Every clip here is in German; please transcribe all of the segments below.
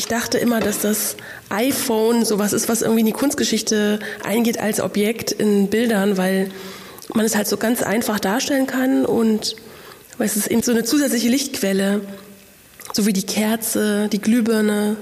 Ich dachte immer, dass das iPhone sowas ist, was irgendwie in die Kunstgeschichte eingeht als Objekt in Bildern, weil man es halt so ganz einfach darstellen kann und es ist eben so eine zusätzliche Lichtquelle, so wie die Kerze, die Glühbirne.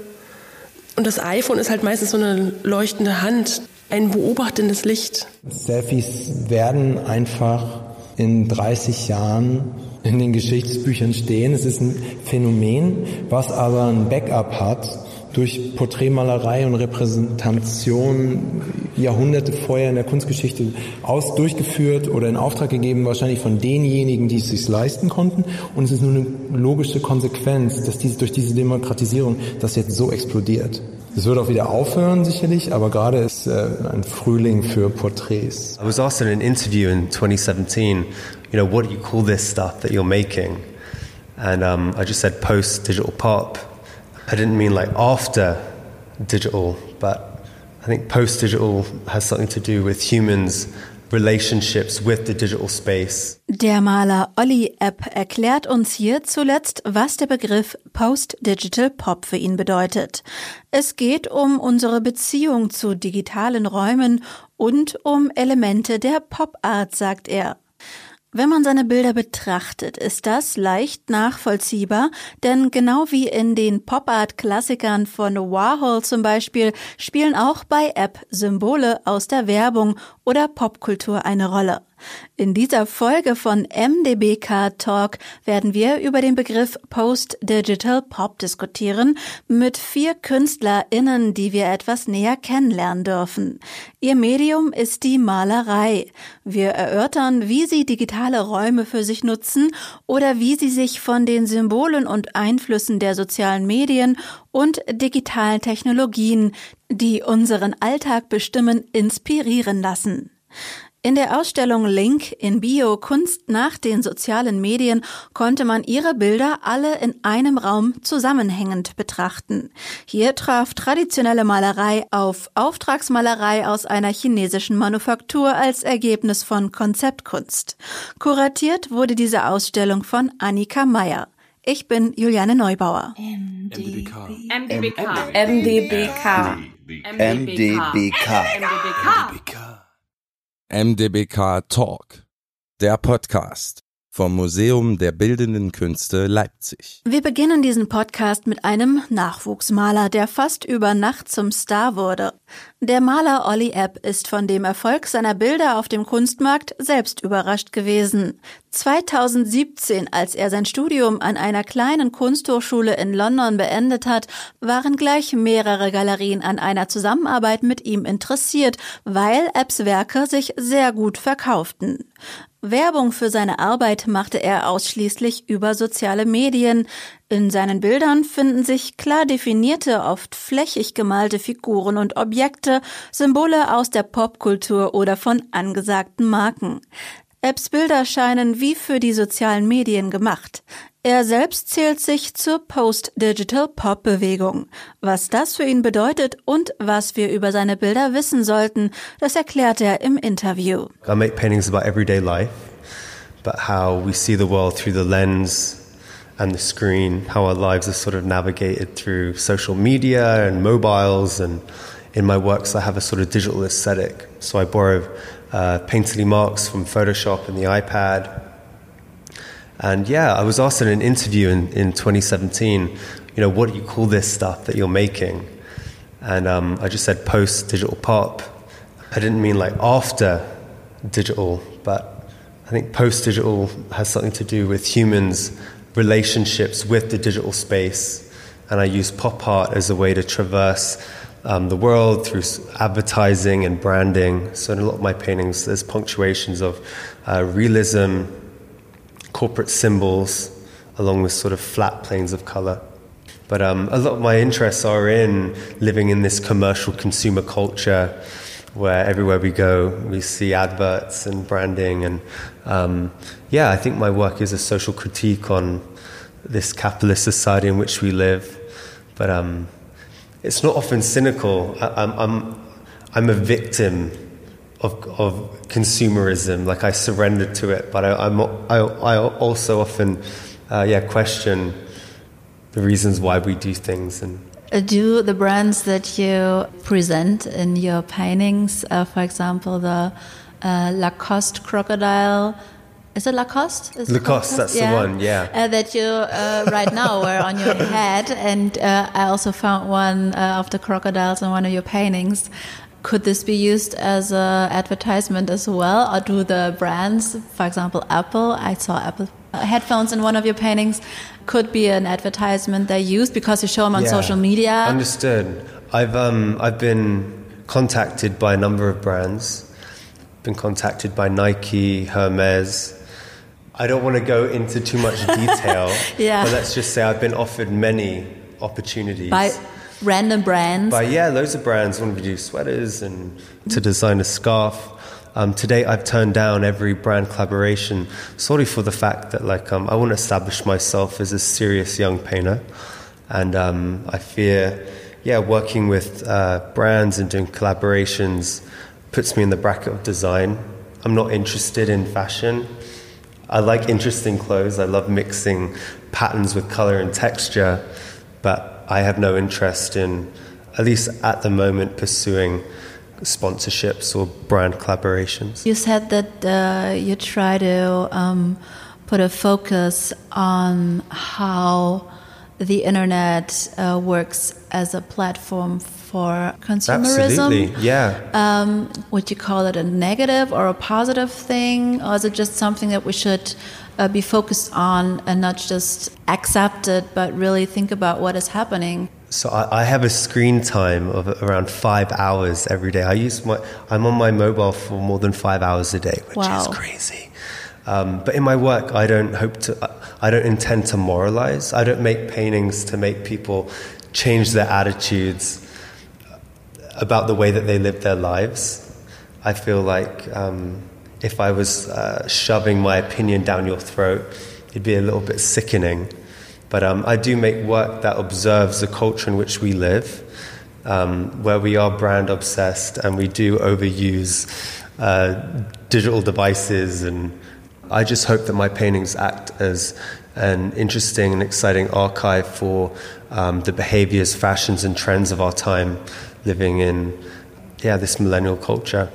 Und das iPhone ist halt meistens so eine leuchtende Hand, ein beobachtendes Licht. Selfies werden einfach in 30 Jahren in den Geschichtsbüchern stehen. Es ist ein Phänomen, was aber ein Backup hat durch Porträtmalerei und Repräsentation Jahrhunderte vorher in der Kunstgeschichte aus durchgeführt oder in Auftrag gegeben, wahrscheinlich von denjenigen, die es sich leisten konnten. Und es ist nur eine logische Konsequenz, dass diese, durch diese Demokratisierung das jetzt so explodiert. Es wird auch wieder aufhören, sicherlich, aber gerade ist äh, ein Frühling für Porträts. I was asked in an interview in 2017, you know, what do you call this stuff that you're making? And um, I just said post-digital pop. I didn't mean like after digital, but I think post-digital has something to do with humans relationships with the digital space. Der Maler Olli Epp erklärt uns hier zuletzt, was der Begriff Post-Digital Pop für ihn bedeutet. Es geht um unsere Beziehung zu digitalen Räumen und um Elemente der Pop-Art, sagt er. Wenn man seine Bilder betrachtet, ist das leicht nachvollziehbar, denn genau wie in den Pop-Art-Klassikern von Warhol zum Beispiel spielen auch bei App Symbole aus der Werbung oder Popkultur eine Rolle. In dieser Folge von MDBK Talk werden wir über den Begriff Post-Digital Pop diskutieren mit vier KünstlerInnen, die wir etwas näher kennenlernen dürfen. Ihr Medium ist die Malerei. Wir erörtern, wie sie digitale Räume für sich nutzen oder wie sie sich von den Symbolen und Einflüssen der sozialen Medien und digitalen Technologien, die unseren Alltag bestimmen, inspirieren lassen. In der Ausstellung Link in Bio Kunst nach den sozialen Medien konnte man ihre Bilder alle in einem Raum zusammenhängend betrachten. Hier traf traditionelle Malerei auf Auftragsmalerei aus einer chinesischen Manufaktur als Ergebnis von Konzeptkunst. Kuratiert wurde diese Ausstellung von Annika Meyer. Ich bin Juliane Neubauer. MDBK. MDBK. MDBK. MDBK. MDBK. MDBK Talk, der Podcast vom Museum der Bildenden Künste Leipzig. Wir beginnen diesen Podcast mit einem Nachwuchsmaler, der fast über Nacht zum Star wurde. Der Maler Olli Epp ist von dem Erfolg seiner Bilder auf dem Kunstmarkt selbst überrascht gewesen. 2017, als er sein Studium an einer kleinen Kunsthochschule in London beendet hat, waren gleich mehrere Galerien an einer Zusammenarbeit mit ihm interessiert, weil Epps Werke sich sehr gut verkauften. Werbung für seine Arbeit machte er ausschließlich über soziale Medien. In seinen Bildern finden sich klar definierte, oft flächig gemalte Figuren und Objekte, Symbole aus der Popkultur oder von angesagten Marken. Epps Bilder scheinen wie für die sozialen Medien gemacht. Er selbst zählt sich zur Post-Digital-Pop-Bewegung. Was das für ihn bedeutet und was wir über seine Bilder wissen sollten, das erklärt er im Interview. I make paintings about everyday life, but how we see the world through the lens and the screen, how our lives are sort of navigated through social media and mobiles. And in my works, I have a sort of digital aesthetic. So I borrow uh, painterly marks from Photoshop and the iPad. And yeah, I was asked in an interview in, in 2017, you know, what do you call this stuff that you're making? And um, I just said post digital pop. I didn't mean like after digital, but I think post digital has something to do with humans' relationships with the digital space. And I use pop art as a way to traverse um, the world through advertising and branding. So in a lot of my paintings, there's punctuations of uh, realism, corporate symbols, along with sort of flat planes of color. But um, a lot of my interests are in living in this commercial consumer culture where everywhere we go, we see adverts and branding. And um, yeah, I think my work is a social critique on this capitalist society in which we live. But um, it's not often cynical. I, am I'm, I'm a victim of, of consumerism. Like I surrendered to it, but I, I'm, I, I also often, uh, yeah, question the reasons why we do things. And Uh, do the brands that you present in your paintings, uh, for example, the uh, Lacoste crocodile, is it Lacoste? Is it Lacoste, that's the one, yeah. Uh, that you uh, right now wear on your head, and uh, I also found one uh, of the crocodiles in one of your paintings. Could this be used as an advertisement as well, or do the brands, for example, Apple? I saw Apple headphones in one of your paintings. Could be an advertisement they use because you show them on Yeah. social media. Understood. I've um, I've been contacted by a number of brands. Been contacted by Nike, Hermes. I don't want to go into too much detail. Yeah. But let's just say I've been offered many opportunities. by random brands. By yeah, loads of brands want to do sweaters and to design a scarf. Um, to date, I've turned down every brand collaboration solely for the fact that like um, I want to establish myself as a serious young painter, and um, I fear, yeah, working with uh, brands and doing collaborations puts me in the bracket of design. I'm not interested in fashion. I like interesting clothes. I love mixing patterns with color and texture, but I have no interest in, at least at the moment, pursuing sponsorships or brand collaborations. You said that uh, you try to um, put a focus on how the internet uh, works as a platform for consumerism. Absolutely, yeah. Um, would you call it a negative or a positive thing, or is it just something that we should uh, be focused on and not just accept it, but really think about what is happening? So I, I have a screen time of around five hours every day. I use my, I'm on my mobile for more than five hours a day, which Wow. is crazy. Um, but in my work, I don't hope to, I don't intend to moralize. I don't make paintings to make people change their attitudes about the way that they live their lives. I feel like um, if I was uh, shoving my opinion down your throat, it'd be a little bit sickening. But um, I do make work that observes the culture in which we live, um, where we are brand obsessed and we do overuse uh, digital devices. And I just hope that my paintings act as an interesting and exciting archive for um, the behaviors, fashions, and trends of our time living in yeah, this millennial culture.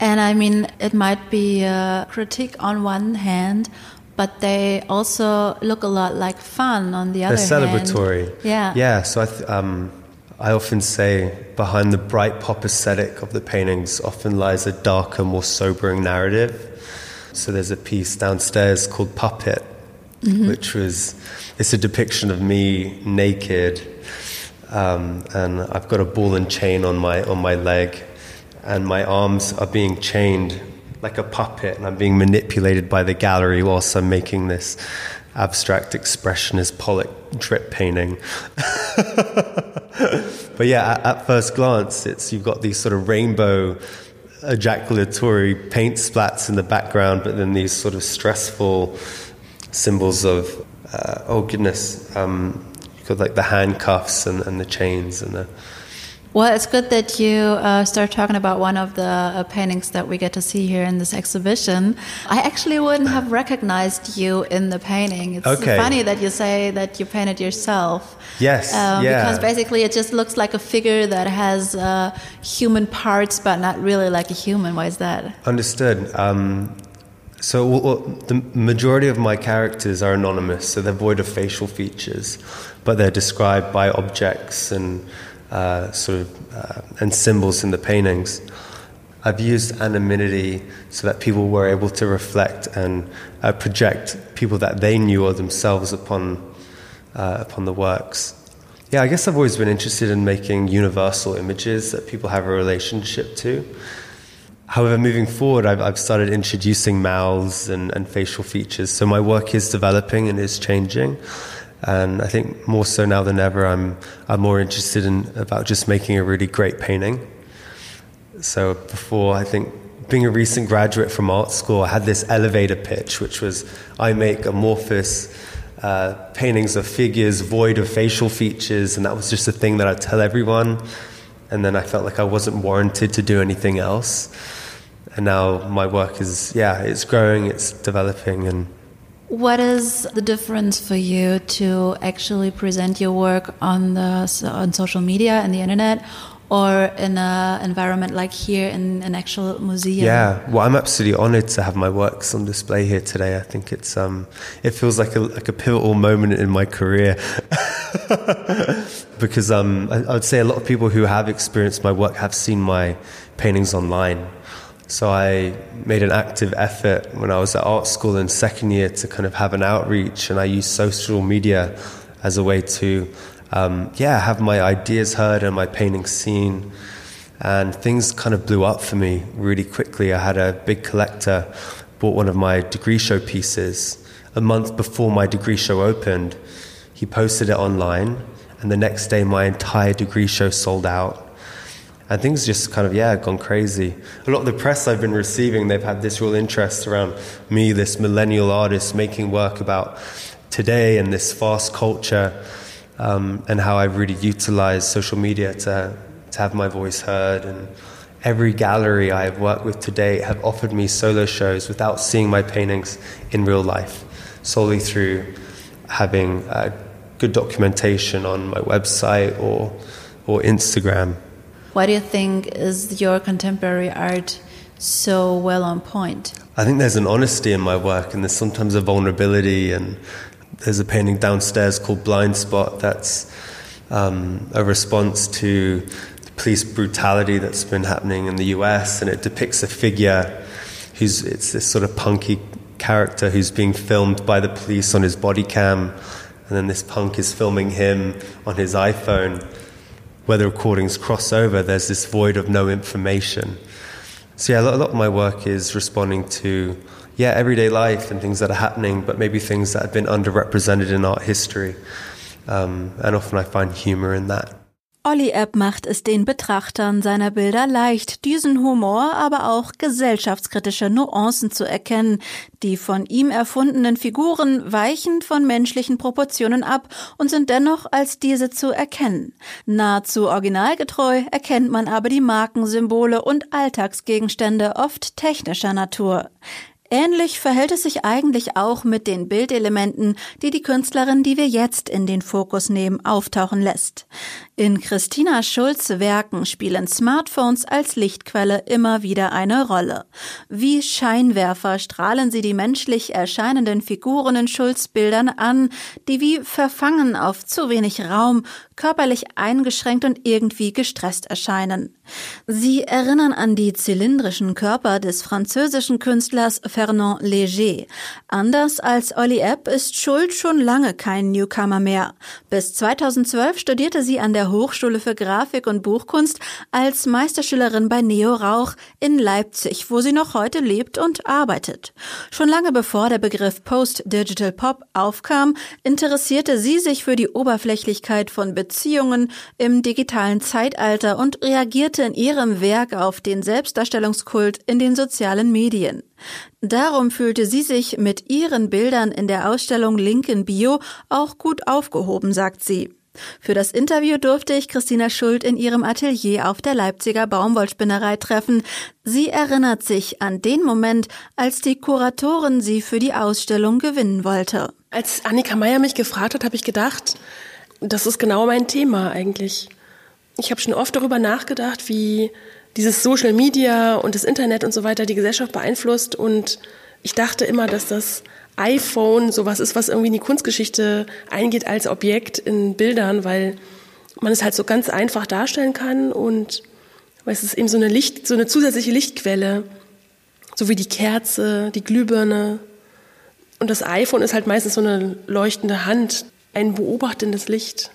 And I mean, it might be a critique on one hand, but they also look a lot like fun on the other They're hand. celebratory. Yeah. Yeah. So I, th- um, I often say behind the bright pop aesthetic of the paintings often lies a darker, more sobering narrative. So there's a piece downstairs called Puppet, which was it's a depiction of me naked, um, and I've got a ball and chain on my on my leg, and my arms are being chained like a puppet, and I'm being manipulated by the gallery whilst I'm making this abstract expressionist Pollock drip painting. but yeah, at, at first glance, it's you've got these sort of rainbow ejaculatory paint splats in the background, but then these sort of stressful symbols of uh, oh goodness, um, you've like the handcuffs and, and the chains and the Well, it's good that you uh, start talking about one of the uh, paintings that we get to see here in this exhibition. I actually wouldn't have recognized you in the painting. It's Okay. funny that you say that you painted yourself. Yes, Um, yeah. Because basically it just looks like a figure that has uh, human parts, but not really like a human. Why is that? Understood. Um, so w- w- the majority of my characters are anonymous, so they're void of facial features, but they're described by objects and uh, sort of uh, and symbols in the paintings. I've used anonymity so that people were able to reflect and uh, project people that they knew or themselves upon uh, upon the works. Yeah, I guess I've always been interested in making universal images that people have a relationship to. However, moving forward, I've, I've started introducing mouths and, and facial features. So my work is developing and is changing. And I think more so now than ever, I'm, I'm more interested in about just making a really great painting. So before, I think being a recent graduate from art school, I had this elevator pitch, which was I make amorphous uh, paintings of figures void of facial features, and that was just a thing that I'd tell everyone. And then I felt like I wasn't warranted to do anything else. And now my work is, yeah, it's growing, it's developing, and What is the difference for you to actually present your work on the on social media and the internet or in an environment like here in an actual museum? Yeah, well, I'm absolutely honoured to have my works on display here today. I think it's um, it feels like a like a pivotal moment in my career because um, I, I would say a lot of people who have experienced my work have seen my paintings online. So I made an active effort when I was at art school in second year to kind of have an outreach, and I used social media as a way to um, yeah, have my ideas heard and my paintings seen. And things kind of blew up for me really quickly. I had a big collector bought one of my degree show pieces a month before my degree show opened. He posted it online, and the next day my entire degree show sold out. And things just kind of, yeah, gone crazy. A lot of the press I've been receiving, they've had this real interest around me, this millennial artist, making work about today and this fast culture um, and how I've really utilized social media to, to have my voice heard. And every gallery I have worked with to date have offered me solo shows without seeing my paintings in real life, solely through having good documentation on my website or, or Instagram. Why do you think is your contemporary art so well on point? I think there's an honesty in my work, and there's sometimes a vulnerability and there's a painting downstairs called Blind Spot that's um, a response to the police brutality that's been happening in the US, and it depicts a figure who's it's this sort of punky character who's being filmed by the police on his body cam, and then this punk is filming him on his iPhone. Where the recordings cross over, there's this void of no information. So yeah, a lot, a lot of my work is responding to yeah, everyday life and things that are happening, but maybe things that have been underrepresented in art history. Um, and often I find humor in that. Olli Epp macht es den Betrachtern seiner Bilder leicht, diesen Humor, aber auch gesellschaftskritische Nuancen zu erkennen. Die von ihm erfundenen Figuren weichen von menschlichen Proportionen ab und sind dennoch als diese zu erkennen. Nahezu originalgetreu erkennt man aber die Markensymbole und Alltagsgegenstände oft technischer Natur. Ähnlich verhält es sich eigentlich auch mit den Bildelementen, die die Künstlerin, die wir jetzt in den Fokus nehmen, auftauchen lässt. In Christina Schulz Werken spielen Smartphones als Lichtquelle immer wieder eine Rolle. Wie Scheinwerfer strahlen sie die menschlich erscheinenden Figuren in Schulz Bildern an, die wie verfangen auf zu wenig Raum, körperlich eingeschränkt und irgendwie gestresst erscheinen. Sie erinnern an die zylindrischen Körper des französischen Künstlers Fernand Léger. Anders als Olli Epp ist Schuld schon lange kein Newcomer mehr. Bis 2012 studierte sie an der Hochschule für Grafik und Buchkunst als Meisterschülerin bei Neo Rauch in Leipzig, wo sie noch heute lebt und arbeitet. Schon lange bevor der Begriff Post-Digital Pop aufkam, interessierte sie sich für die Oberflächlichkeit von Beziehungen im digitalen Zeitalter und reagierte in ihrem Werk auf den Selbstdarstellungskult in den sozialen Medien. Darum fühlte sie sich mit ihren Bildern in der Ausstellung Linken Bio auch gut aufgehoben, sagt sie. Für das Interview durfte ich Christina Schuld in ihrem Atelier auf der Leipziger Baumwollspinnerei treffen. Sie erinnert sich an den Moment, als die Kuratorin sie für die Ausstellung gewinnen wollte. Als Annika Meyer mich gefragt hat, habe ich gedacht, das ist genau mein Thema eigentlich. Ich habe schon oft darüber nachgedacht, wie dieses Social Media und das Internet und so weiter die Gesellschaft beeinflusst. Und ich dachte immer, dass das iPhone sowas ist, was irgendwie in die Kunstgeschichte eingeht als Objekt in Bildern, weil man es halt so ganz einfach darstellen kann und weil es ist eben so eine Licht, so eine zusätzliche Lichtquelle, so wie die Kerze, die Glühbirne. Und das iPhone ist halt meistens so eine leuchtende Hand, ein beobachtendes Licht.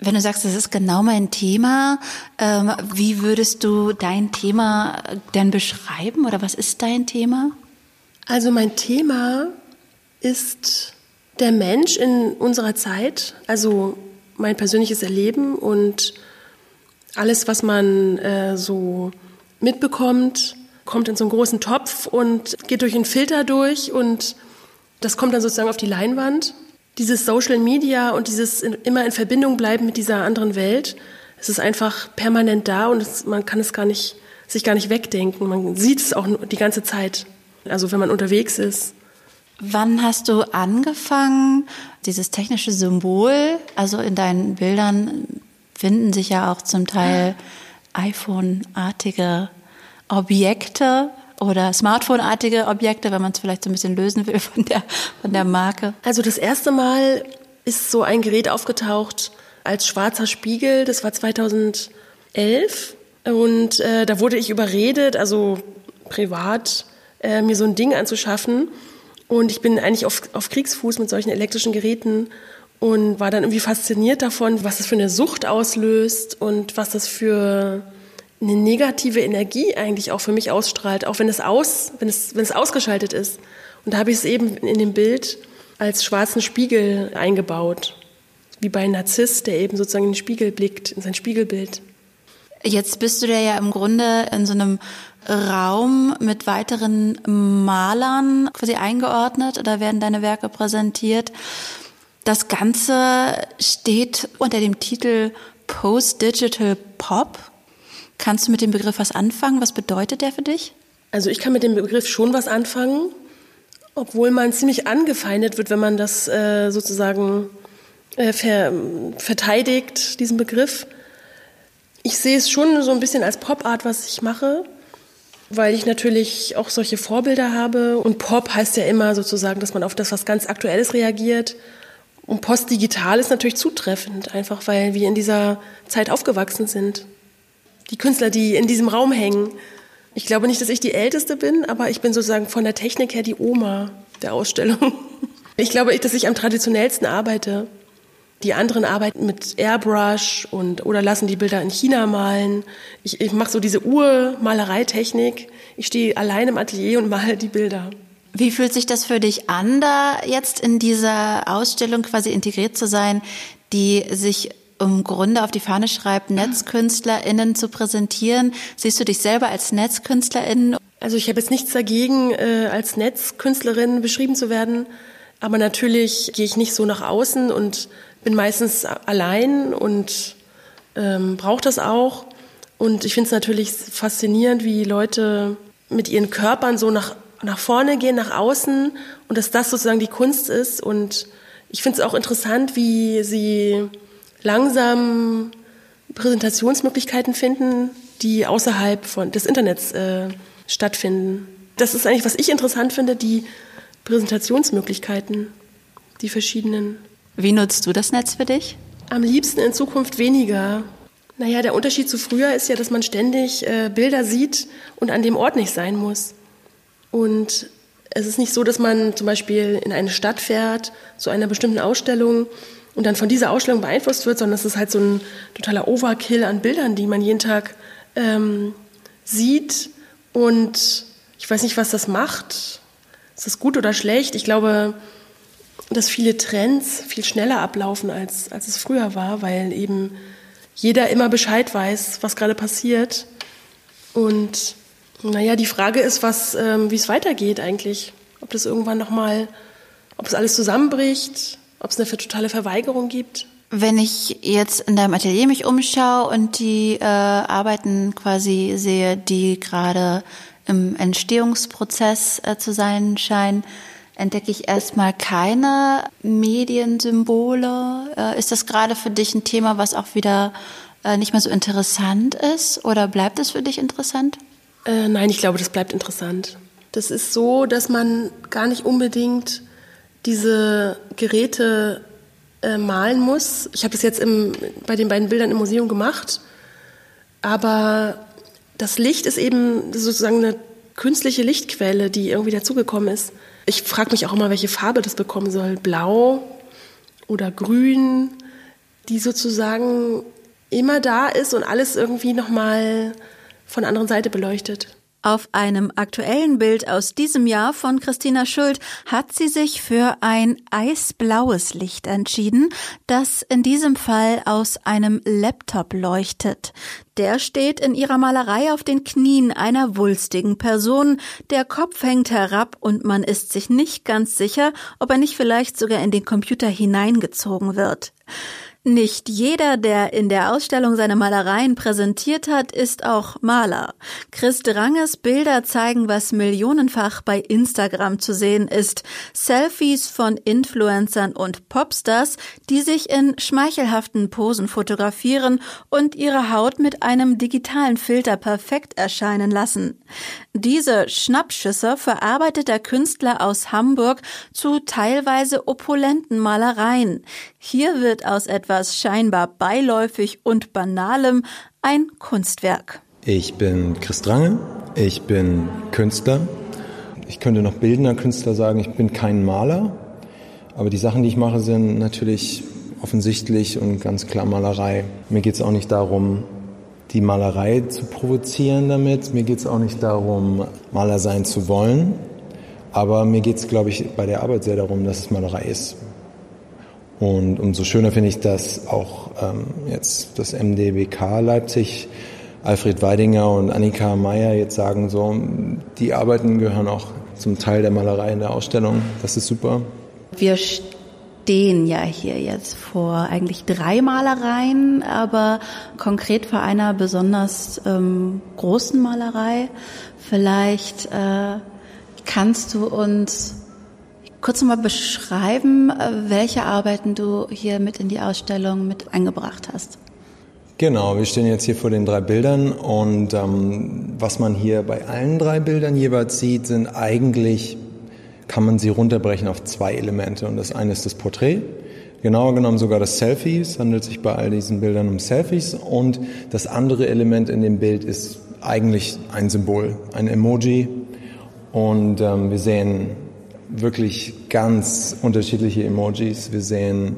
Wenn du sagst, das ist genau mein Thema, ähm, wie würdest du dein Thema denn beschreiben oder was ist dein Thema? Also mein Thema ist der Mensch in unserer Zeit, also mein persönliches Erleben und alles, was man äh, so mitbekommt, kommt in so einen großen Topf und geht durch einen Filter durch und das kommt dann sozusagen auf die Leinwand. Dieses Social Media und dieses in, immer in Verbindung bleiben mit dieser anderen Welt, es ist einfach permanent da und es, man kann es gar nicht, sich gar nicht wegdenken. Man sieht es auch die ganze Zeit. Also wenn man unterwegs ist, Wann hast du angefangen, dieses technische Symbol, also in deinen Bildern finden sich ja auch zum Teil iPhone-artige Objekte oder Smartphone-artige Objekte, wenn man es vielleicht so ein bisschen lösen will von der, von der Marke? Also das erste Mal ist so ein Gerät aufgetaucht als schwarzer Spiegel. Das war 2011 und äh, da wurde ich überredet, also privat, äh, mir so ein Ding anzuschaffen. Und ich bin eigentlich auf, auf Kriegsfuß mit solchen elektrischen Geräten und war dann irgendwie fasziniert davon, was das für eine Sucht auslöst und was das für eine negative Energie eigentlich auch für mich ausstrahlt, auch wenn es aus, wenn es, wenn es ausgeschaltet ist. Und da habe ich es eben in dem Bild als schwarzen Spiegel eingebaut. Wie bei einem Narzisst, der eben sozusagen in den Spiegel blickt, in sein Spiegelbild. Jetzt bist du ja im Grunde in so einem Raum mit weiteren Malern quasi eingeordnet oder werden deine Werke präsentiert. Das Ganze steht unter dem Titel Post-Digital Pop. Kannst du mit dem Begriff was anfangen? Was bedeutet der für dich? Also ich kann mit dem Begriff schon was anfangen, obwohl man ziemlich angefeindet wird, wenn man das äh, sozusagen äh, ver, verteidigt, diesen Begriff. Ich sehe es schon so ein bisschen als Pop-Art, was ich mache, weil ich natürlich auch solche Vorbilder habe. Und Pop heißt ja immer sozusagen, dass man auf das, was ganz Aktuelles reagiert. Und postdigital ist natürlich zutreffend, einfach weil wir in dieser Zeit aufgewachsen sind. Die Künstler, die in diesem Raum hängen. Ich glaube nicht, dass ich die Älteste bin, aber ich bin sozusagen von der Technik her die Oma der Ausstellung. Ich glaube, dass ich am traditionellsten arbeite. Die anderen arbeiten mit Airbrush und oder lassen die Bilder in China malen. Ich, ich mache so diese Urmalereitechnik. Ich stehe allein im Atelier und male die Bilder. Wie fühlt sich das für dich an, da jetzt in dieser Ausstellung quasi integriert zu sein, die sich im Grunde auf die Fahne schreibt, NetzkünstlerInnen zu präsentieren? Siehst du dich selber als NetzkünstlerInnen? Also ich habe jetzt nichts dagegen, äh, als Netzkünstlerin beschrieben zu werden, aber natürlich gehe ich nicht so nach außen und bin meistens allein und ähm, brauche das auch. Und ich finde es natürlich faszinierend, wie Leute mit ihren Körpern so nach nach vorne gehen, nach außen und dass das sozusagen die Kunst ist. Und ich finde es auch interessant, wie sie langsam Präsentationsmöglichkeiten finden, die außerhalb von, des Internets äh, stattfinden. Das ist eigentlich, was ich interessant finde, die Präsentationsmöglichkeiten, die verschiedenen. Wie nutzt du das Netz für dich? Am liebsten in Zukunft weniger. Naja, der Unterschied zu früher ist ja, dass man ständig äh, Bilder sieht und an dem Ort nicht sein muss. Und es ist nicht so, dass man zum Beispiel in eine Stadt fährt zu einer bestimmten Ausstellung und dann von dieser Ausstellung beeinflusst wird, sondern es ist halt so ein totaler Overkill an Bildern, die man jeden Tag ähm, sieht. Und ich weiß nicht, was das macht. Ist das gut oder schlecht? Ich glaube, dass viele Trends viel schneller ablaufen, als, als es früher war, weil eben jeder immer Bescheid weiß, was gerade passiert. Und naja, die Frage ist, ähm, wie es weitergeht eigentlich. Ob das irgendwann nochmal, ob es alles zusammenbricht, ob es eine totale Verweigerung gibt. Wenn ich jetzt in deinem Atelier mich umschaue und die äh, Arbeiten quasi sehe, die gerade im Entstehungsprozess äh, zu sein scheinen, entdecke ich erstmal keine Mediensymbole. Äh, ist das gerade für dich ein Thema, was auch wieder äh, nicht mehr so interessant ist oder bleibt es für dich interessant? Äh, nein, ich glaube, das bleibt interessant. Das ist so, dass man gar nicht unbedingt diese Geräte äh, malen muss. Ich habe das jetzt im, bei den beiden Bildern im Museum gemacht, aber das Licht ist eben sozusagen eine künstliche Lichtquelle, die irgendwie dazugekommen ist. Ich frage mich auch immer, welche Farbe das bekommen soll. Blau oder grün, die sozusagen immer da ist und alles irgendwie nochmal von der anderen Seite beleuchtet. Auf einem aktuellen Bild aus diesem Jahr von Christina Schuld hat sie sich für ein eisblaues Licht entschieden, das in diesem Fall aus einem Laptop leuchtet. Der steht in ihrer Malerei auf den Knien einer wulstigen Person. Der Kopf hängt herab und man ist sich nicht ganz sicher, ob er nicht vielleicht sogar in den Computer hineingezogen wird. Nicht jeder, der in der Ausstellung seine Malereien präsentiert hat, ist auch Maler. Chris Dranges Bilder zeigen, was millionenfach bei Instagram zu sehen ist. Selfies von Influencern und Popstars, die sich in schmeichelhaften Posen fotografieren und ihre Haut mit einem digitalen Filter perfekt erscheinen lassen. Diese Schnappschüsse verarbeitet der Künstler aus Hamburg zu teilweise opulenten Malereien. Hier wird aus etwas scheinbar beiläufig und banalem ein Kunstwerk. Ich bin Chris Drange, ich bin Künstler. Ich könnte noch bildender Künstler sagen, ich bin kein Maler, aber die Sachen, die ich mache, sind natürlich offensichtlich und ganz klar Malerei. Mir geht es auch nicht darum, die Malerei zu provozieren damit. Mir geht es auch nicht darum, Maler sein zu wollen. Aber mir geht es, glaube ich, bei der Arbeit sehr darum, dass es Malerei ist. Und umso schöner finde ich, dass auch ähm, jetzt das MDBK Leipzig, Alfred Weidinger und Annika Meyer jetzt sagen, so, die Arbeiten gehören auch zum Teil der Malerei in der Ausstellung. Das ist super. Wir stehen ja hier jetzt vor eigentlich drei Malereien, aber konkret vor einer besonders ähm, großen Malerei. Vielleicht äh, kannst du uns kurz mal beschreiben, äh, welche Arbeiten du hier mit in die Ausstellung mit eingebracht hast? Genau, wir stehen jetzt hier vor den drei Bildern und ähm, was man hier bei allen drei Bildern jeweils sieht, sind eigentlich, kann man sie runterbrechen auf zwei Elemente und das eine ist das Porträt, genauer genommen sogar das Selfie, es handelt sich bei all diesen Bildern um Selfies und das andere Element in dem Bild ist eigentlich ein Symbol, ein Emoji und ähm, wir sehen wirklich ganz unterschiedliche Emojis. Wir sehen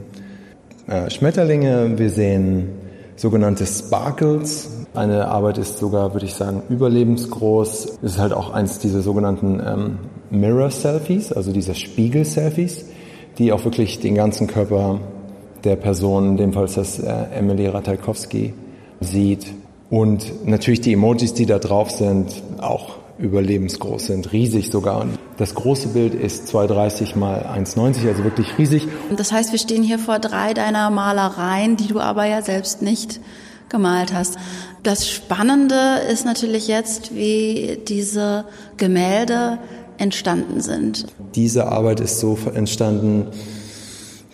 äh, Schmetterlinge, wir sehen sogenannte Sparkles. Eine Arbeit ist sogar, würde ich sagen, überlebensgroß. Es ist halt auch eins dieser sogenannten ähm, Mirror-Selfies, also dieser Spiegel-Selfies, die auch wirklich den ganzen Körper der Person, in dem Fall ist das äh, Emily Ratajkowski, sieht. Und natürlich die Emojis, die da drauf sind, auch überlebensgroß sind, riesig sogar. Das große Bild ist 230 mal 1,90, also wirklich riesig. Das heißt, wir stehen hier vor drei deiner Malereien, die du aber ja selbst nicht gemalt hast. Das Spannende ist natürlich jetzt, wie diese Gemälde entstanden sind. Diese Arbeit ist so entstanden,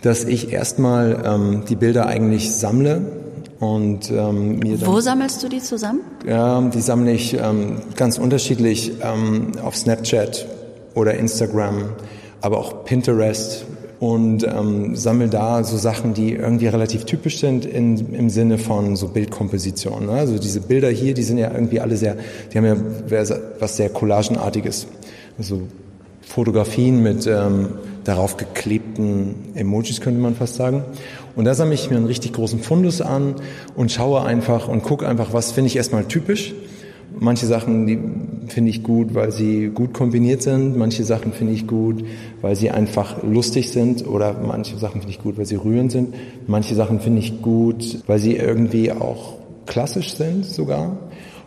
dass ich erstmal ähm, die Bilder eigentlich sammle und ähm, mir dann, Wo sammelst du die zusammen? Ja, die sammle ich ähm, ganz unterschiedlich ähm, auf Snapchat oder Instagram, aber auch Pinterest und ähm, sammle da so Sachen, die irgendwie relativ typisch sind in, im Sinne von so Bildkomposition. Ne? Also diese Bilder hier, die sind ja irgendwie alle sehr, die haben ja was sehr Collagenartiges. Also Fotografien mit ähm, darauf geklebten Emojis, könnte man fast sagen. Und da sammle ich mir einen richtig großen Fundus an und schaue einfach und gucke einfach, was finde ich erstmal typisch. Manche Sachen, die finde ich gut, weil sie gut kombiniert sind. Manche Sachen finde ich gut, weil sie einfach lustig sind. Oder manche Sachen finde ich gut, weil sie rührend sind. Manche Sachen finde ich gut, weil sie irgendwie auch klassisch sind sogar.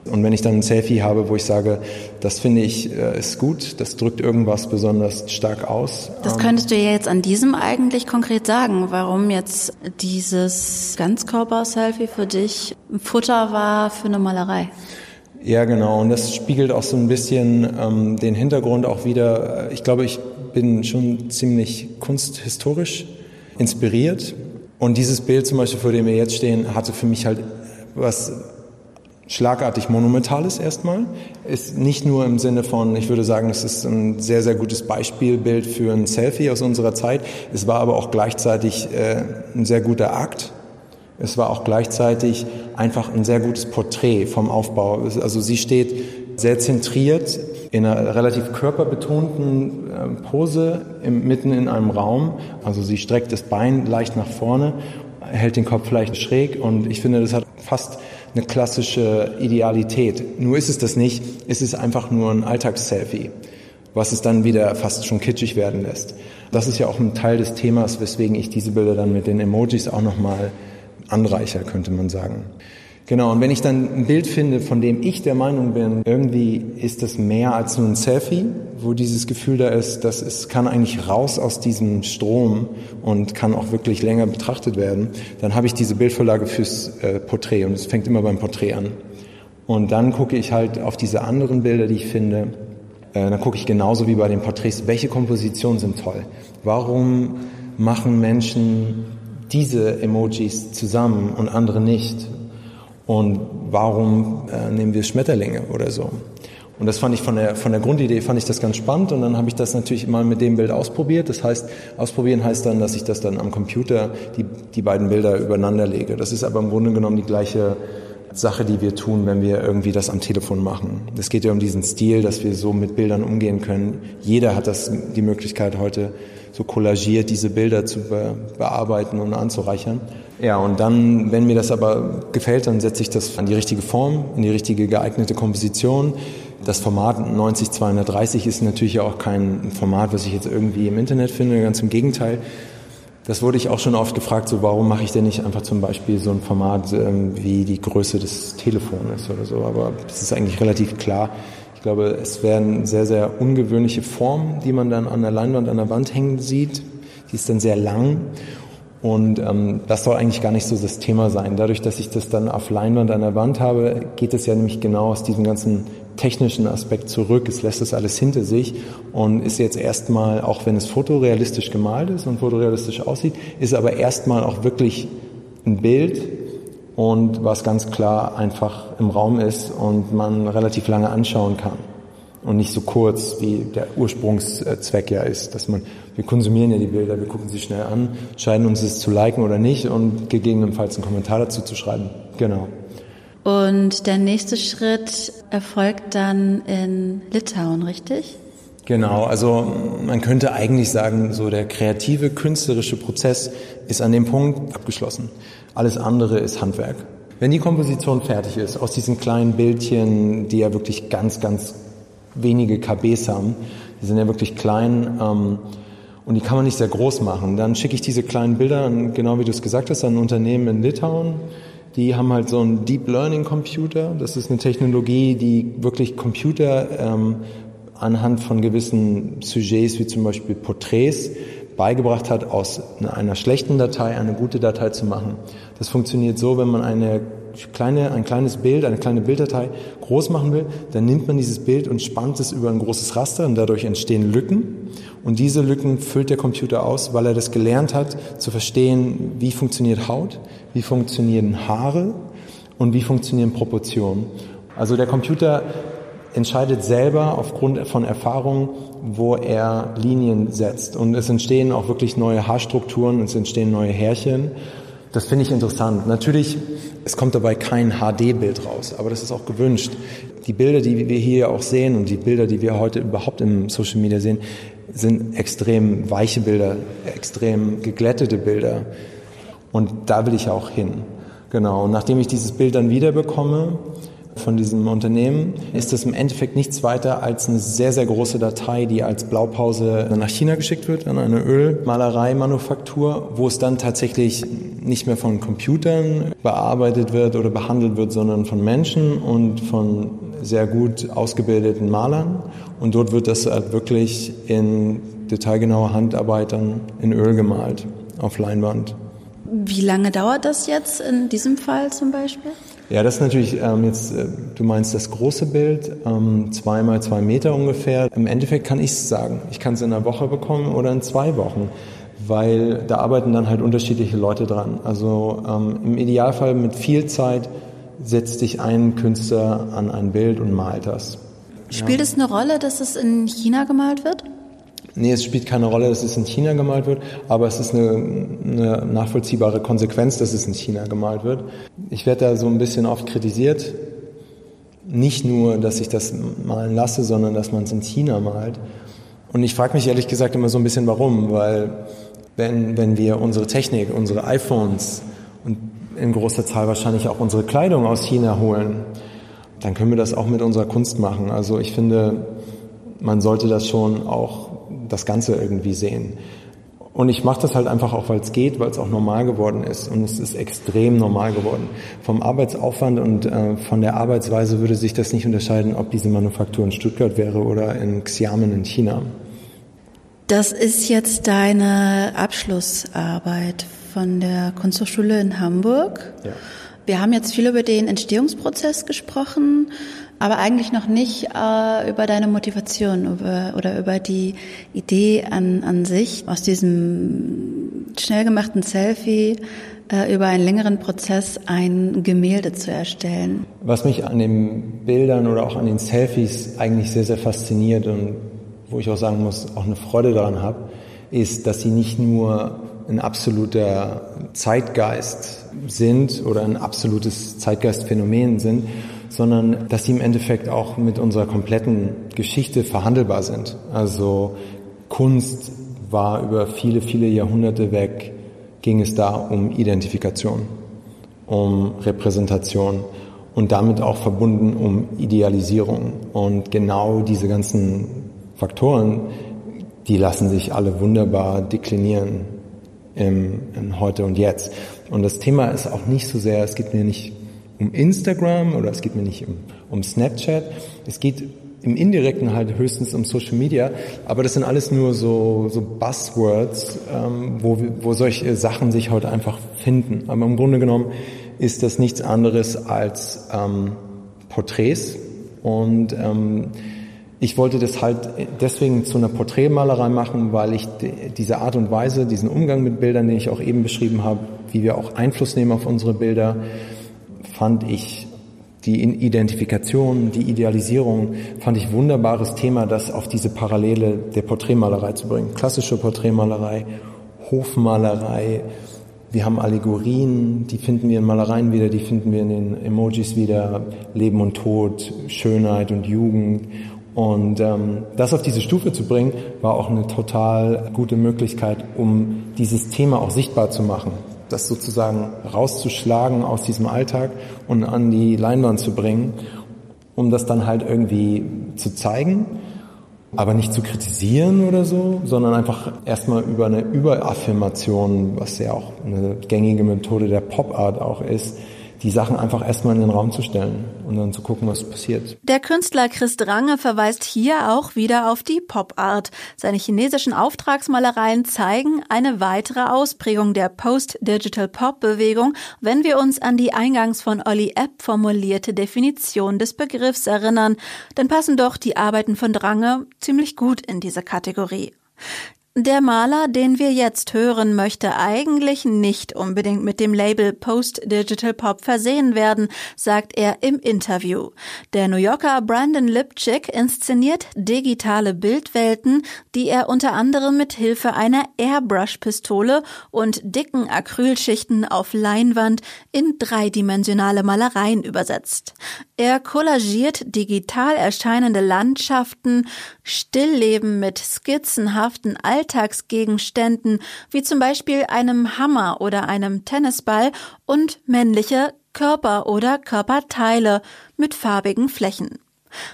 Und wenn ich dann ein Selfie habe, wo ich sage, das finde ich äh, ist gut, das drückt irgendwas besonders stark aus. Das könntest du ja jetzt an diesem eigentlich konkret sagen, warum jetzt dieses Ganzkörper-Selfie für dich Futter war für eine Malerei. Ja, genau. Und das spiegelt auch so ein bisschen ähm, den Hintergrund auch wieder. Ich glaube, ich bin schon ziemlich kunsthistorisch inspiriert. Und dieses Bild zum Beispiel, vor dem wir jetzt stehen, hatte für mich halt was schlagartig monumentales erstmal. Ist nicht nur im Sinne von, ich würde sagen, es ist ein sehr, sehr gutes Beispielbild für ein Selfie aus unserer Zeit. Es war aber auch gleichzeitig äh, ein sehr guter Akt. Es war auch gleichzeitig einfach ein sehr gutes Porträt vom Aufbau. Also sie steht sehr zentriert in einer relativ körperbetonten äh, Pose im, mitten in einem Raum. Also sie streckt das Bein leicht nach vorne, hält den Kopf leicht schräg und ich finde, das hat fast eine klassische Idealität. Nur ist es das nicht, es ist einfach nur ein Alltagsselfie, was es dann wieder fast schon kitschig werden lässt. Das ist ja auch ein Teil des Themas, weswegen ich diese Bilder dann mit den Emojis auch nochmal anreicher, könnte man sagen. Genau, und wenn ich dann ein Bild finde, von dem ich der Meinung bin, irgendwie ist das mehr als nur ein Selfie, wo dieses Gefühl da ist, dass es kann eigentlich raus aus diesem Strom und kann auch wirklich länger betrachtet werden, dann habe ich diese Bildvorlage fürs äh, Porträt und es fängt immer beim Porträt an. Und dann gucke ich halt auf diese anderen Bilder, die ich finde, äh, dann gucke ich genauso wie bei den Porträts, welche Kompositionen sind toll. Warum machen Menschen diese Emojis zusammen und andere nicht? Und warum äh, nehmen wir Schmetterlinge oder so? Und das fand ich von der, von der Grundidee fand ich das ganz spannend und dann habe ich das natürlich mal mit dem Bild ausprobiert. Das heißt, ausprobieren heißt dann, dass ich das dann am Computer die, die beiden Bilder übereinander lege. Das ist aber im Grunde genommen die gleiche Sache, die wir tun, wenn wir irgendwie das am Telefon machen. Es geht ja um diesen Stil, dass wir so mit Bildern umgehen können. Jeder hat das, die Möglichkeit heute so kollagiert diese Bilder zu be bearbeiten und anzureichern. Ja, und dann, wenn mir das aber gefällt, dann setze ich das an die richtige Form, in die richtige geeignete Komposition. Das Format 90-230 ist natürlich auch kein Format, was ich jetzt irgendwie im Internet finde, ganz im Gegenteil. Das wurde ich auch schon oft gefragt, so warum mache ich denn nicht einfach zum Beispiel so ein Format ähm, wie die Größe des Telefons oder so. Aber es ist eigentlich relativ klar. Ich glaube, es werden sehr, sehr ungewöhnliche Formen, die man dann an der Leinwand, an der Wand hängen sieht. Die ist dann sehr lang. Und ähm, das soll eigentlich gar nicht so das Thema sein. Dadurch, dass ich das dann auf Leinwand an der Wand habe, geht es ja nämlich genau aus diesem ganzen technischen Aspekt zurück. Es lässt das alles hinter sich und ist jetzt erstmal, auch wenn es fotorealistisch gemalt ist und fotorealistisch aussieht, ist aber erstmal auch wirklich ein Bild und was ganz klar einfach im Raum ist und man relativ lange anschauen kann und nicht so kurz, wie der Ursprungszweck ja ist, dass man, wir konsumieren ja die Bilder, wir gucken sie schnell an, entscheiden uns es zu liken oder nicht und gegebenenfalls einen Kommentar dazu zu schreiben. Genau. Und der nächste Schritt erfolgt dann in Litauen, richtig? Genau, also man könnte eigentlich sagen, so der kreative, künstlerische Prozess ist an dem Punkt abgeschlossen. Alles andere ist Handwerk. Wenn die Komposition fertig ist, aus diesen kleinen Bildchen, die ja wirklich ganz, ganz wenige KBs haben, die sind ja wirklich klein ähm, und die kann man nicht sehr groß machen, dann schicke ich diese kleinen Bilder, an, genau wie du es gesagt hast, an ein Unternehmen in Litauen, die haben halt so einen Deep Learning Computer. Das ist eine Technologie, die wirklich Computer ähm, anhand von gewissen Sujets, wie zum Beispiel Porträts, beigebracht hat, aus einer schlechten Datei eine gute Datei zu machen. Das funktioniert so, wenn man eine kleine, ein kleines Bild, eine kleine Bilddatei groß machen will, dann nimmt man dieses Bild und spannt es über ein großes Raster und dadurch entstehen Lücken. Und diese Lücken füllt der Computer aus, weil er das gelernt hat, zu verstehen, wie funktioniert Haut, wie funktionieren Haare und wie funktionieren Proportionen. Also der Computer entscheidet selber aufgrund von Erfahrung, wo er Linien setzt. Und es entstehen auch wirklich neue Haarstrukturen, es entstehen neue Härchen. Das finde ich interessant. Natürlich, es kommt dabei kein HD-Bild raus, aber das ist auch gewünscht. Die Bilder, die wir hier auch sehen und die Bilder, die wir heute überhaupt im Social Media sehen, sind extrem weiche Bilder, extrem geglättete Bilder. Und da will ich auch hin. Genau. Und nachdem ich dieses Bild dann wieder bekomme, von diesem Unternehmen ist das im Endeffekt nichts weiter als eine sehr, sehr große Datei, die als Blaupause nach China geschickt wird, an eine Ölmalereimanufaktur, wo es dann tatsächlich nicht mehr von Computern bearbeitet wird oder behandelt wird, sondern von Menschen und von sehr gut ausgebildeten Malern. Und dort wird das halt wirklich in detailgenauer Handarbeit dann in Öl gemalt, auf Leinwand. Wie lange dauert das jetzt in diesem Fall zum Beispiel? Ja, das ist natürlich ähm, jetzt, äh, du meinst das große Bild, ähm, zwei mal zwei Meter ungefähr. Im Endeffekt kann ich es sagen. Ich kann es in einer Woche bekommen oder in zwei Wochen, weil da arbeiten dann halt unterschiedliche Leute dran. Also ähm, im Idealfall mit viel Zeit setzt sich ein Künstler an ein Bild und malt das. Spielt ja. es eine Rolle, dass es in China gemalt wird? Nee, es spielt keine Rolle, dass es in China gemalt wird, aber es ist eine, eine nachvollziehbare Konsequenz, dass es in China gemalt wird. Ich werde da so ein bisschen oft kritisiert. Nicht nur, dass ich das malen lasse, sondern dass man es in China malt. Und ich frage mich ehrlich gesagt immer so ein bisschen, warum, weil wenn, wenn wir unsere Technik, unsere iPhones und in großer Zahl wahrscheinlich auch unsere Kleidung aus China holen, dann können wir das auch mit unserer Kunst machen. Also ich finde, man sollte das schon auch das Ganze irgendwie sehen. Und ich mache das halt einfach auch, weil es geht, weil es auch normal geworden ist. Und es ist extrem normal geworden. Vom Arbeitsaufwand und äh, von der Arbeitsweise würde sich das nicht unterscheiden, ob diese Manufaktur in Stuttgart wäre oder in Xiamen in China. Das ist jetzt deine Abschlussarbeit von der Kunsthochschule in Hamburg. Ja. Wir haben jetzt viel über den Entstehungsprozess gesprochen, aber eigentlich noch nicht äh, über deine Motivation über, oder über die Idee an, an sich, aus diesem schnell gemachten Selfie äh, über einen längeren Prozess ein Gemälde zu erstellen. Was mich an den Bildern oder auch an den Selfies eigentlich sehr, sehr fasziniert und wo ich auch sagen muss, auch eine Freude daran habe, ist, dass sie nicht nur ein absoluter Zeitgeist sind oder ein absolutes Zeitgeistphänomen sind, sondern dass sie im Endeffekt auch mit unserer kompletten Geschichte verhandelbar sind. Also Kunst war über viele, viele Jahrhunderte weg, ging es da um Identifikation, um Repräsentation und damit auch verbunden um Idealisierung. Und genau diese ganzen Faktoren, die lassen sich alle wunderbar deklinieren im, im Heute und Jetzt. Und das Thema ist auch nicht so sehr, es geht mir nicht um Instagram oder es geht mir nicht um, um Snapchat. Es geht im Indirekten halt höchstens um Social Media, aber das sind alles nur so, so Buzzwords, ähm, wo, wo solche Sachen sich heute einfach finden. Aber im Grunde genommen ist das nichts anderes als ähm, Porträts und ähm, ich wollte das halt deswegen zu einer Porträtmalerei machen, weil ich diese Art und Weise, diesen Umgang mit Bildern, den ich auch eben beschrieben habe, wie wir auch Einfluss nehmen auf unsere Bilder, fand ich die Identifikation, die Idealisierung, fand ich wunderbares Thema, das auf diese Parallele der Porträtmalerei zu bringen. Klassische Porträtmalerei, Hofmalerei, wir haben Allegorien, die finden wir in Malereien wieder, die finden wir in den Emojis wieder, Leben und Tod, Schönheit und Jugend. Und ähm, das auf diese Stufe zu bringen, war auch eine total gute Möglichkeit, um dieses Thema auch sichtbar zu machen das sozusagen rauszuschlagen aus diesem Alltag und an die Leinwand zu bringen, um das dann halt irgendwie zu zeigen, aber nicht zu kritisieren oder so, sondern einfach erstmal über eine Überaffirmation, was ja auch eine gängige Methode der Pop Art auch ist, die Sachen einfach erstmal in den Raum zu stellen und dann zu gucken, was passiert. Der Künstler Chris Drange verweist hier auch wieder auf die Pop-Art. Seine chinesischen Auftragsmalereien zeigen eine weitere Ausprägung der Post-Digital-Pop-Bewegung, wenn wir uns an die eingangs von Olli Epp formulierte Definition des Begriffs erinnern, dann passen doch die Arbeiten von Drange ziemlich gut in diese Kategorie. Der Maler, den wir jetzt hören, möchte eigentlich nicht unbedingt mit dem Label Post-Digital Pop versehen werden, sagt er im Interview. Der New Yorker Brandon Lipchick inszeniert digitale Bildwelten, die er unter anderem mit Hilfe einer Airbrush-Pistole und dicken Acrylschichten auf Leinwand in dreidimensionale Malereien übersetzt. Er kollagiert digital erscheinende Landschaften, Stillleben mit skizzenhaften Alltagsgegenständen, wie zum Beispiel einem Hammer oder einem Tennisball und männliche Körper oder Körperteile mit farbigen Flächen.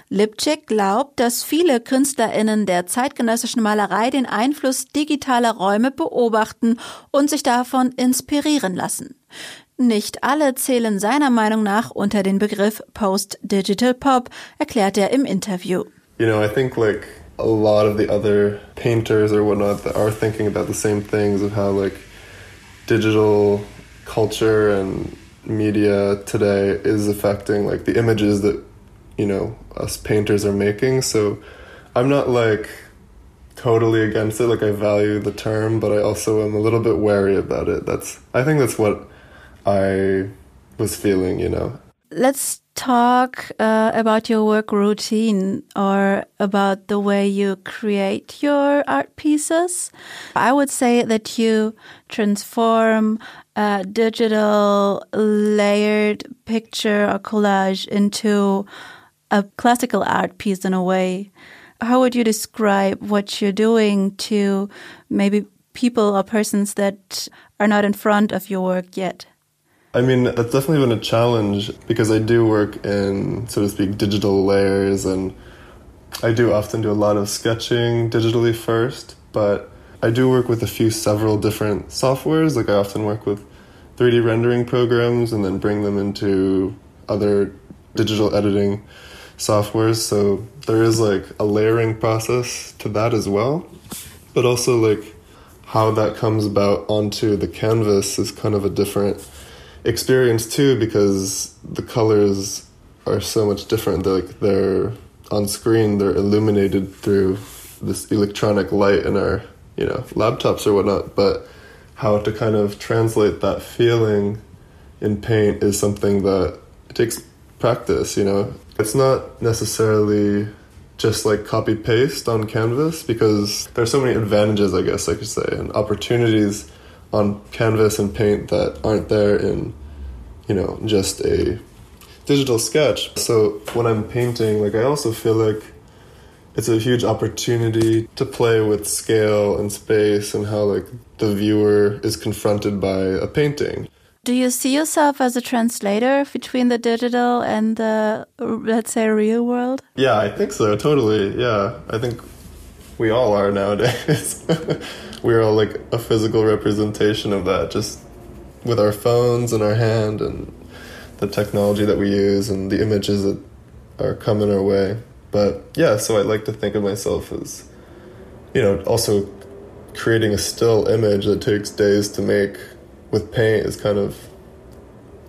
Lipczyk glaubt, dass viele KünstlerInnen der zeitgenössischen Malerei den Einfluss digitaler Räume beobachten und sich davon inspirieren lassen. Nicht alle zählen seiner Meinung nach unter den Begriff Post-Digital Pop, erklärt er im Interview. You know, I think like a lot of the other painters or whatnot that are thinking about the same things of how like digital culture and media today is affecting like the images that you know us painters are making. So i'm not like totally against it. Like i value the term but i also am a little bit wary about it. That's i think that's what i was feeling you know let's talk uh, about your work routine or about the way you create your art pieces. I would say that you transform a digital layered picture or collage into a classical art piece in a way. How would you describe what you're doing to maybe people or persons that are not in front of your work yet? I mean, that's definitely been a challenge because I do work in, so to speak, digital layers, and I do often do a lot of sketching digitally first. But I do work with a few several different softwares. Like I often work with 3D rendering programs and then bring them into other digital editing softwares. So there is like a layering process to that as well. But also like how that comes about onto the canvas is kind of a different experience too because the colors are so much different. They're like they're on screen, they're illuminated through this electronic light in our, you know, laptops or whatnot, but how to kind of translate that feeling in paint is something that it takes practice, you know. It's not necessarily just like copy paste on canvas because there's so many advantages, I guess I could say, and opportunities on canvas and paint that aren't there in, you know, just a digital sketch. So when I'm painting, like I also feel like it's a huge opportunity to play with scale and space and how like the viewer is confronted by a painting. Do you see yourself as a translator between the digital and the, let's say, real world? Yeah, I think so, totally. Yeah, I think we all are nowadays. We're all like a physical representation of that, just with our phones in our hand and the technology that we use and the images that are coming our way. But yeah, so I like to think of myself as, you know, also creating a still image that takes days to make with paint is kind of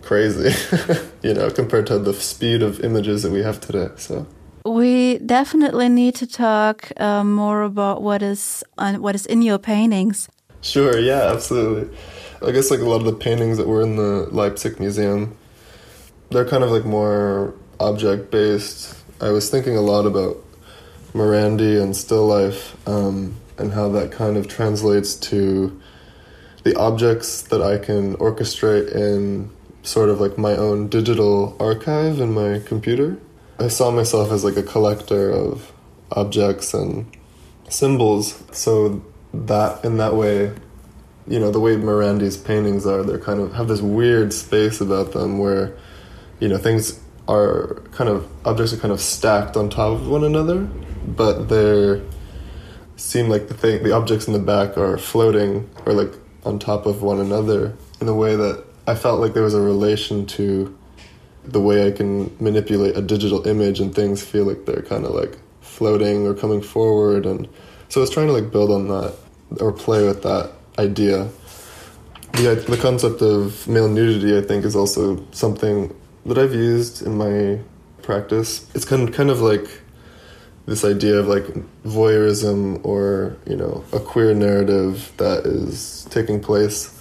crazy, you know, compared to the speed of images that we have today. So we definitely need to talk uh, more about what is on, what is in your paintings. Sure. Yeah. Absolutely. I guess like a lot of the paintings that were in the Leipzig Museum, they're kind of like more object based. I was thinking a lot about Morandi and still life um, and how that kind of translates to the objects that I can orchestrate in sort of like my own digital archive in my computer. I saw myself as like a collector of objects and symbols. So that in that way, you know, the way Morandi's paintings are, they're kind of have this weird space about them where, you know, things are kind of objects are kind of stacked on top of one another, but they're seem like the thing the objects in the back are floating or like on top of one another in a way that I felt like there was a relation to the way I can manipulate a digital image and things feel like they're kind of like floating or coming forward and so I was trying to like build on that or play with that idea. The the concept of male nudity I think is also something that I've used in my practice. It's kind of, kind of like this idea of like voyeurism or you know a queer narrative that is taking place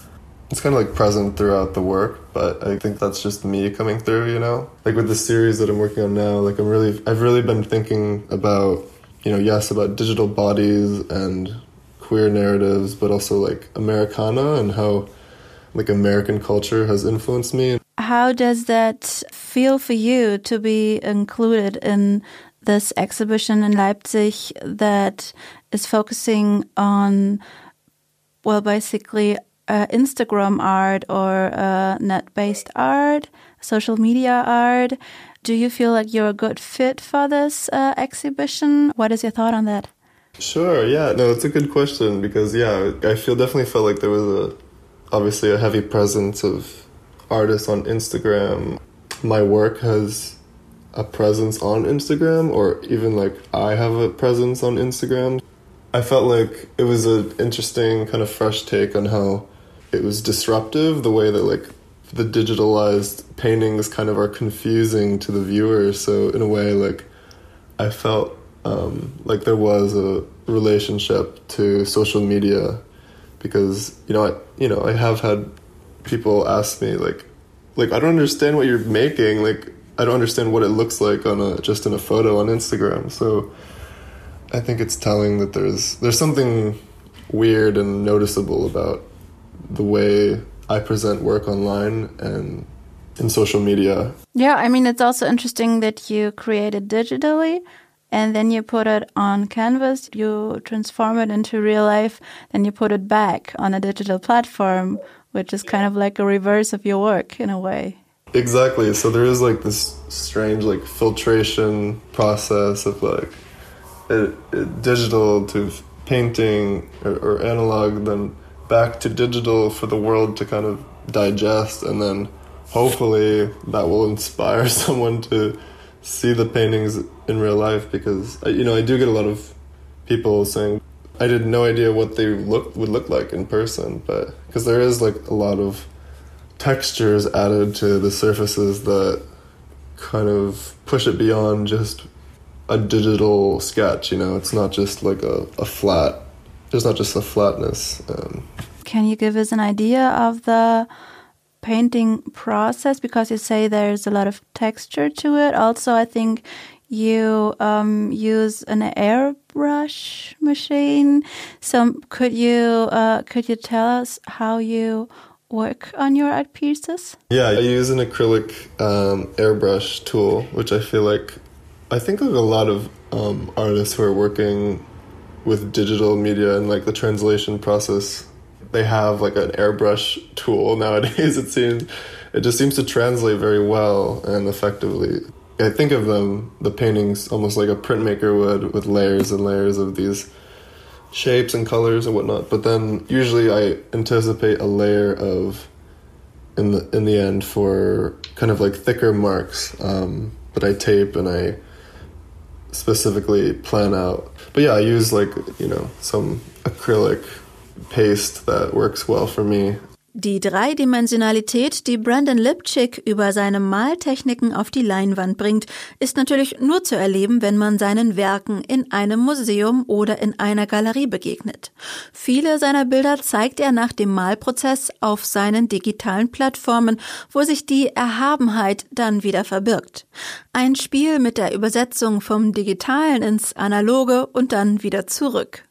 it's kind of like present throughout the work but i think that's just me coming through you know? Like with the series that i'm working on now like i'm really i've really been thinking about you know yes about digital bodies and queer narratives but also like americana and how like american culture has influenced me. How does that feel for you to be included in this exhibition in Leipzig that is focusing on, well, basically uh, Instagram art or uh, net based art, social media art. Do you feel like you're a good fit for this uh, exhibition? What is your thought on that? Sure, yeah, no, it's a good question because, yeah, I feel definitely felt like there was a obviously a heavy presence of artists on Instagram. My work has a presence on Instagram or even like I have a presence on Instagram. I felt like it was an interesting kind of fresh take on how it was disruptive the way that like the digitalized paintings kind of are confusing to the viewer so in a way like I felt um, like there was a relationship to social media because you know I you know I have had people ask me like like I don't understand what you're making like I don't understand what it looks like on a just in a photo on Instagram. So I think it's telling that there's there's something weird and noticeable about the way I present work online and in social media. Yeah, I mean it's also interesting that you create it digitally and then you put it on canvas, you transform it into real life, then you put it back on a digital platform, which is kind of like a reverse of your work in a way. Exactly. So there is like this strange like filtration process of like it, it, digital to painting or, or analog, then back to digital for the world to kind of digest, and then hopefully that will inspire someone to see the paintings in real life because uh, you know I do get a lot of people saying I had no idea what they look would look like in person, but because there is like a lot of textures added to the surfaces that kind of push it beyond just a digital sketch. You know, it's not just like a, a flat. There's not just the flatness. Um, Can you give us an idea of the painting process? Because you say there's a lot of texture to it. Also, I think you um, use an airbrush machine. So could you uh, could you tell us how you work on your art pieces? Yeah, I use an acrylic um, airbrush tool, which I feel like I think like a lot of um, artists who are working with digital media and like the translation process, they have like an airbrush tool nowadays. It seems it just seems to translate very well and effectively. I think of them, the paintings, almost like a printmaker would, with layers and layers of these shapes and colors and whatnot. But then usually I anticipate a layer of in the in the end for kind of like thicker marks um, that I tape and I specifically plan out. But yeah, I use like you know some acrylic paste that works well for me. Die Dreidimensionalität, die Brandon Lipchick über seine Maltechniken auf die Leinwand bringt, ist natürlich nur zu erleben, wenn man seinen Werken in einem Museum oder in einer Galerie begegnet. Viele seiner Bilder zeigt er nach dem Malprozess auf seinen digitalen Plattformen, wo sich die Erhabenheit dann wieder verbirgt. Ein Spiel mit der Übersetzung vom Digitalen ins Analoge und dann wieder zurück.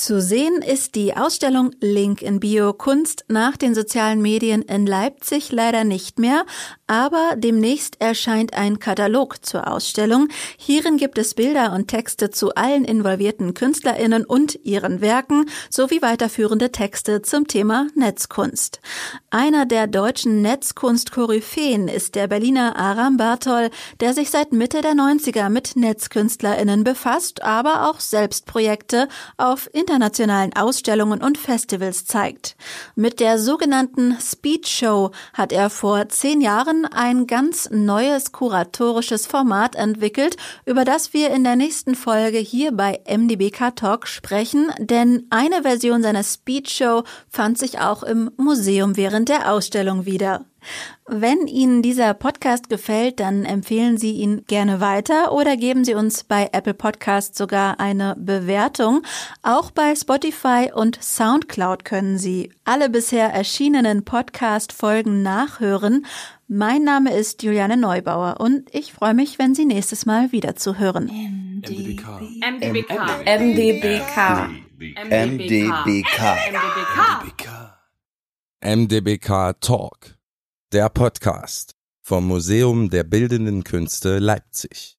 Zu sehen ist die Ausstellung Link in Bio Kunst nach den sozialen Medien in Leipzig leider nicht mehr, aber demnächst erscheint ein Katalog zur Ausstellung. Hierin gibt es Bilder und Texte zu allen involvierten Künstlerinnen und ihren Werken sowie weiterführende Texte zum Thema Netzkunst. Einer der deutschen Netzkunst-Koryphäen ist der Berliner Aram Bartol, der sich seit Mitte der 90er mit Netzkünstlerinnen befasst, aber auch selbst Projekte auf internationalen Ausstellungen und Festivals zeigt. Mit der sogenannten Speed Show hat er vor zehn Jahren ein ganz neues kuratorisches Format entwickelt, über das wir in der nächsten Folge hier bei MDBK Talk sprechen, denn eine Version seiner Speed Show fand sich auch im Museum während der Ausstellung wieder. Wenn Ihnen dieser Podcast gefällt, dann empfehlen Sie ihn gerne weiter oder geben Sie uns bei Apple Podcast sogar eine Bewertung. Auch bei Spotify und Soundcloud können Sie alle bisher erschienenen Podcast-Folgen nachhören. Mein Name ist Juliane Neubauer und ich freue mich, wenn Sie nächstes Mal wieder zuhören. MDBK. MDBK. MDBK. MDBK. MDBK. MDBK Talk, der Podcast vom Museum der Bildenden Künste Leipzig.